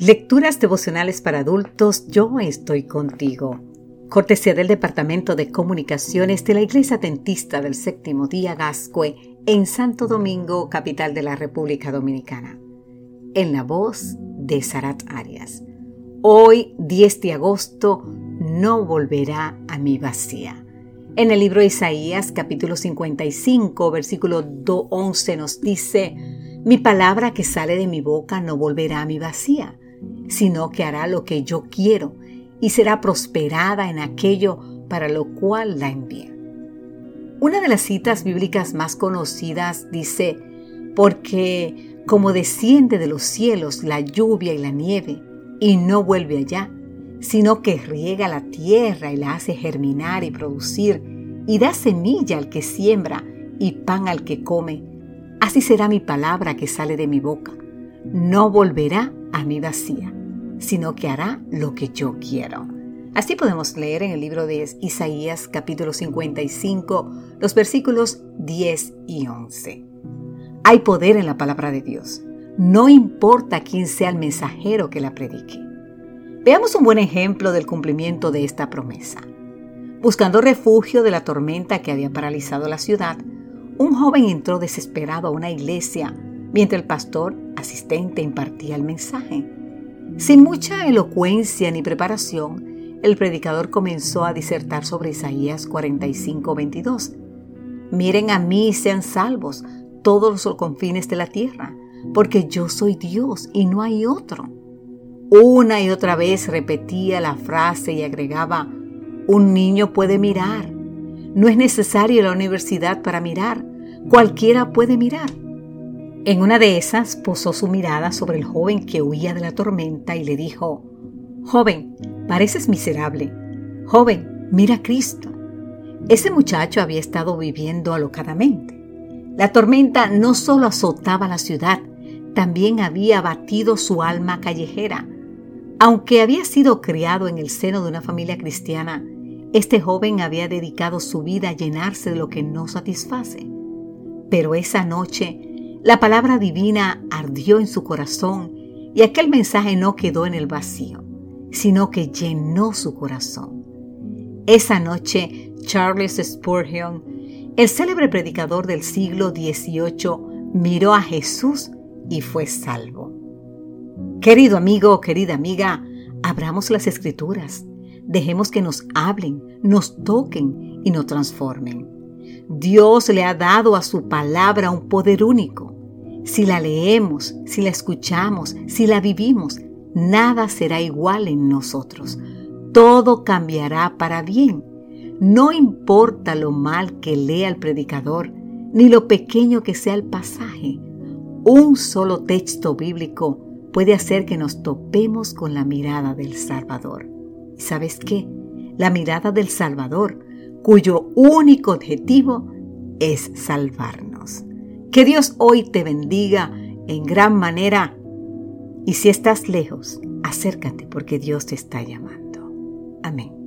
Lecturas devocionales para adultos, yo estoy contigo. Cortesía del Departamento de Comunicaciones de la Iglesia Dentista del Séptimo Día Gascue en Santo Domingo, capital de la República Dominicana. En la voz de Sarat Arias. Hoy, 10 de agosto, no volverá a mi vacía. En el libro de Isaías, capítulo 55, versículo 11 nos dice, Mi palabra que sale de mi boca no volverá a mi vacía sino que hará lo que yo quiero y será prosperada en aquello para lo cual la envié. Una de las citas bíblicas más conocidas dice, porque como desciende de los cielos la lluvia y la nieve, y no vuelve allá, sino que riega la tierra y la hace germinar y producir, y da semilla al que siembra y pan al que come, así será mi palabra que sale de mi boca. No volverá a mi vacía, sino que hará lo que yo quiero. Así podemos leer en el libro de Isaías capítulo 55 los versículos 10 y 11. Hay poder en la palabra de Dios. No importa quién sea el mensajero que la predique. Veamos un buen ejemplo del cumplimiento de esta promesa. Buscando refugio de la tormenta que había paralizado la ciudad, un joven entró desesperado a una iglesia mientras el pastor asistente impartía el mensaje. Sin mucha elocuencia ni preparación, el predicador comenzó a disertar sobre Isaías 45, 22. Miren a mí y sean salvos todos los confines de la tierra, porque yo soy Dios y no hay otro. Una y otra vez repetía la frase y agregaba, un niño puede mirar. No es necesario la universidad para mirar. Cualquiera puede mirar. En una de esas posó su mirada sobre el joven que huía de la tormenta y le dijo, Joven, pareces miserable. Joven, mira a Cristo. Ese muchacho había estado viviendo alocadamente. La tormenta no solo azotaba la ciudad, también había abatido su alma callejera. Aunque había sido criado en el seno de una familia cristiana, este joven había dedicado su vida a llenarse de lo que no satisface. Pero esa noche la palabra divina ardió en su corazón y aquel mensaje no quedó en el vacío, sino que llenó su corazón. Esa noche, Charles Spurgeon, el célebre predicador del siglo XVIII, miró a Jesús y fue salvo. Querido amigo, querida amiga, abramos las escrituras, dejemos que nos hablen, nos toquen y nos transformen. Dios le ha dado a su palabra un poder único. Si la leemos, si la escuchamos, si la vivimos, nada será igual en nosotros. Todo cambiará para bien. No importa lo mal que lea el predicador, ni lo pequeño que sea el pasaje. Un solo texto bíblico puede hacer que nos topemos con la mirada del Salvador. ¿Y sabes qué? La mirada del Salvador cuyo único objetivo es salvarnos. Que Dios hoy te bendiga en gran manera y si estás lejos, acércate porque Dios te está llamando. Amén.